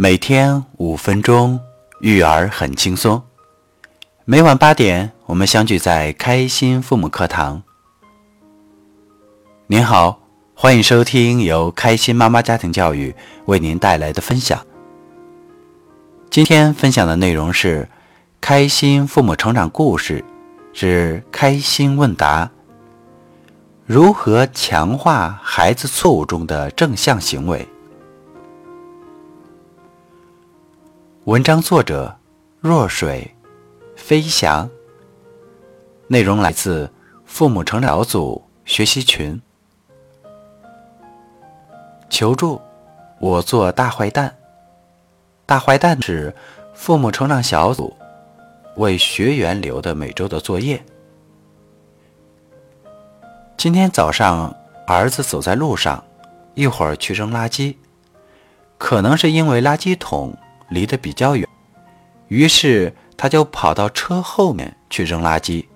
每天五分钟，育儿很轻松。每晚八点，我们相聚在开心父母课堂。您好，欢迎收听由开心妈妈家庭教育为您带来的分享。今天分享的内容是开心父母成长故事，是开心问答：如何强化孩子错误中的正向行为？文章作者：若水飞翔。内容来自父母成长小组学习群。求助，我做大坏蛋。大坏蛋是父母成长小组为学员留的每周的作业。今天早上，儿子走在路上，一会儿去扔垃圾，可能是因为垃圾桶。离得比较远，于是他就跑到车后面去扔垃圾，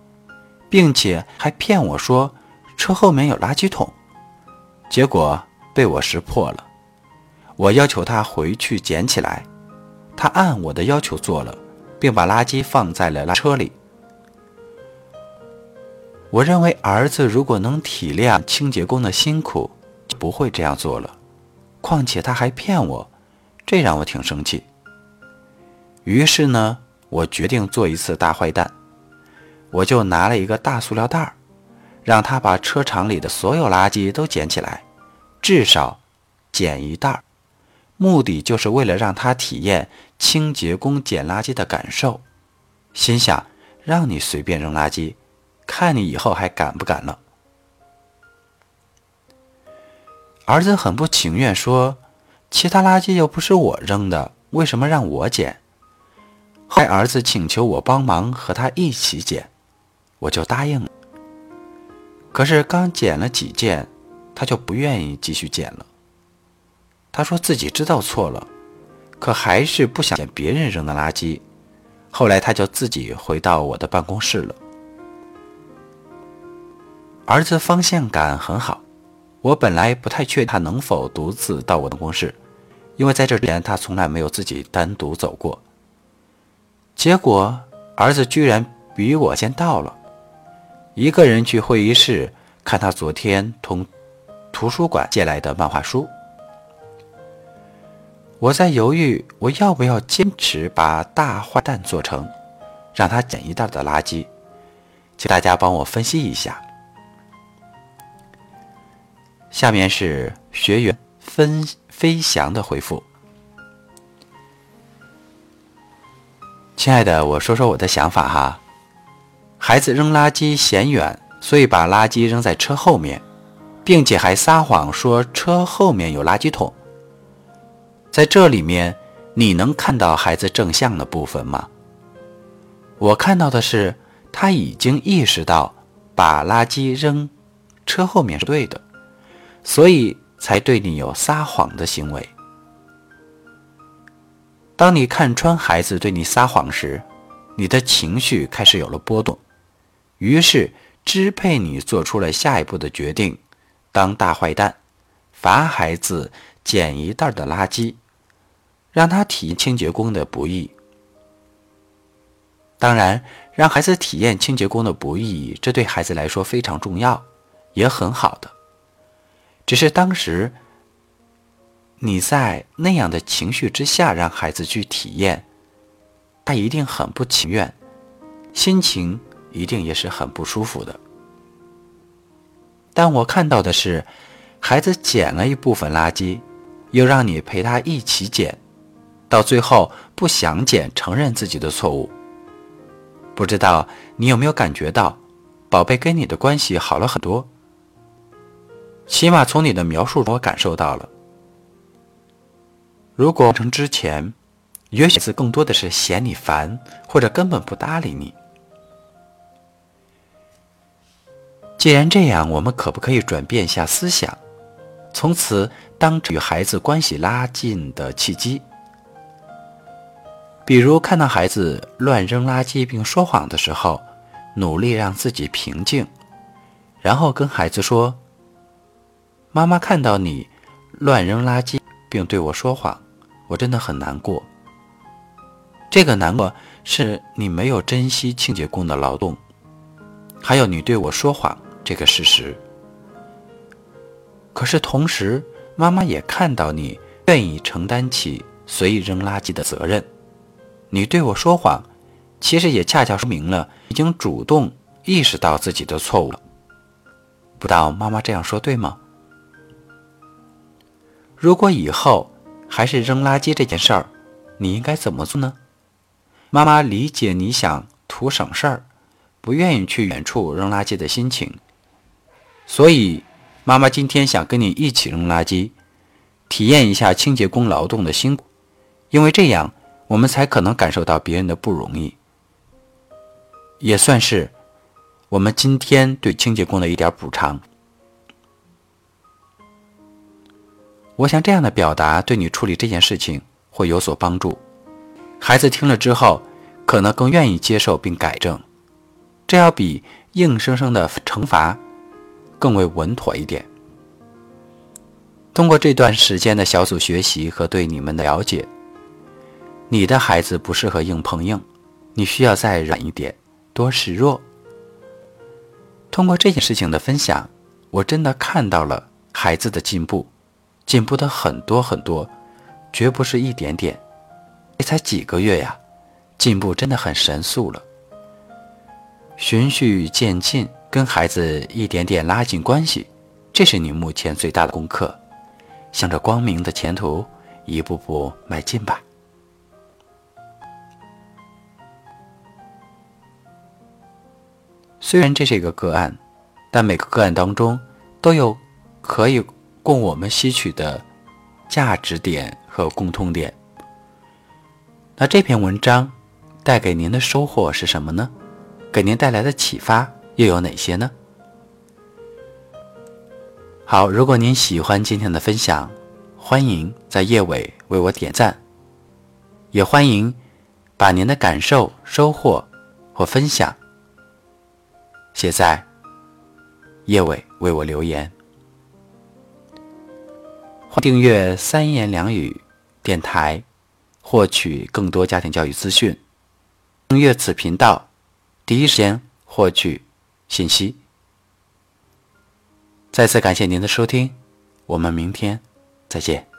并且还骗我说车后面有垃圾桶，结果被我识破了。我要求他回去捡起来，他按我的要求做了，并把垃圾放在了车里。我认为儿子如果能体谅清洁工的辛苦，就不会这样做了。况且他还骗我，这让我挺生气。于是呢，我决定做一次大坏蛋，我就拿了一个大塑料袋儿，让他把车场里的所有垃圾都捡起来，至少捡一袋儿，目的就是为了让他体验清洁工捡垃圾的感受。心想，让你随便扔垃圾，看你以后还敢不敢了。儿子很不情愿说：“其他垃圾又不是我扔的，为什么让我捡？”后儿子请求我帮忙和他一起捡，我就答应了。可是刚捡了几件，他就不愿意继续捡了。他说自己知道错了，可还是不想捡别人扔的垃圾。后来他就自己回到我的办公室了。儿子方向感很好，我本来不太确定他能否独自到我的办公室，因为在这之前他从来没有自己单独走过。结果，儿子居然比我先到了，一个人去会议室看他昨天从图书馆借来的漫画书。我在犹豫，我要不要坚持把大坏蛋做成，让他捡一袋的垃圾？请大家帮我分析一下。下面是学员分飞翔的回复。亲爱的，我说说我的想法哈。孩子扔垃圾嫌远，所以把垃圾扔在车后面，并且还撒谎说车后面有垃圾桶。在这里面，你能看到孩子正向的部分吗？我看到的是他已经意识到把垃圾扔车后面是对的，所以才对你有撒谎的行为。当你看穿孩子对你撒谎时，你的情绪开始有了波动，于是支配你做出了下一步的决定：当大坏蛋，罚孩子捡一袋的垃圾，让他体验清洁工的不易。当然，让孩子体验清洁工的不易，这对孩子来说非常重要，也很好的。只是当时。你在那样的情绪之下让孩子去体验，他一定很不情愿，心情一定也是很不舒服的。但我看到的是，孩子捡了一部分垃圾，又让你陪他一起捡，到最后不想捡，承认自己的错误。不知道你有没有感觉到，宝贝跟你的关系好了很多？起码从你的描述中，我感受到了。如果成之前，也许是更多的是嫌你烦，或者根本不搭理你。既然这样，我们可不可以转变一下思想，从此当与孩子关系拉近的契机？比如看到孩子乱扔垃圾并说谎的时候，努力让自己平静，然后跟孩子说：“妈妈看到你乱扔垃圾。”并对我说谎，我真的很难过。这个难过是你没有珍惜清洁工的劳动，还有你对我说谎这个事实。可是同时，妈妈也看到你愿意承担起随意扔垃圾的责任。你对我说谎，其实也恰恰说明了已经主动意识到自己的错误了。不知道妈妈这样说对吗？如果以后还是扔垃圾这件事儿，你应该怎么做呢？妈妈理解你想图省事儿，不愿意去远处扔垃圾的心情，所以。妈妈今天想跟你一起扔垃圾，体验一下清洁工劳动的辛苦，因为这样我们才可能感受到别人的不容易，也算是我们今天对清洁工的一点补偿。我想这样的表达对你处理这件事情会有所帮助，孩子听了之后可能更愿意接受并改正，这要比硬生生的惩罚。更为稳妥一点。通过这段时间的小组学习和对你们的了解，你的孩子不适合硬碰硬，你需要再软一点，多示弱。通过这件事情的分享，我真的看到了孩子的进步，进步的很多很多，绝不是一点点。这才几个月呀，进步真的很神速了，循序渐进。跟孩子一点点拉近关系，这是你目前最大的功课。向着光明的前途一步步迈进吧。虽然这是一个个案，但每个个案当中都有可以供我们吸取的价值点和共通点。那这篇文章带给您的收获是什么呢？给您带来的启发？又有哪些呢？好，如果您喜欢今天的分享，欢迎在页尾为我点赞，也欢迎把您的感受、收获或分享写在页尾为我留言。订阅三言两语电台，获取更多家庭教育资讯。订阅此频道，第一时间获取。信息。再次感谢您的收听，我们明天再见。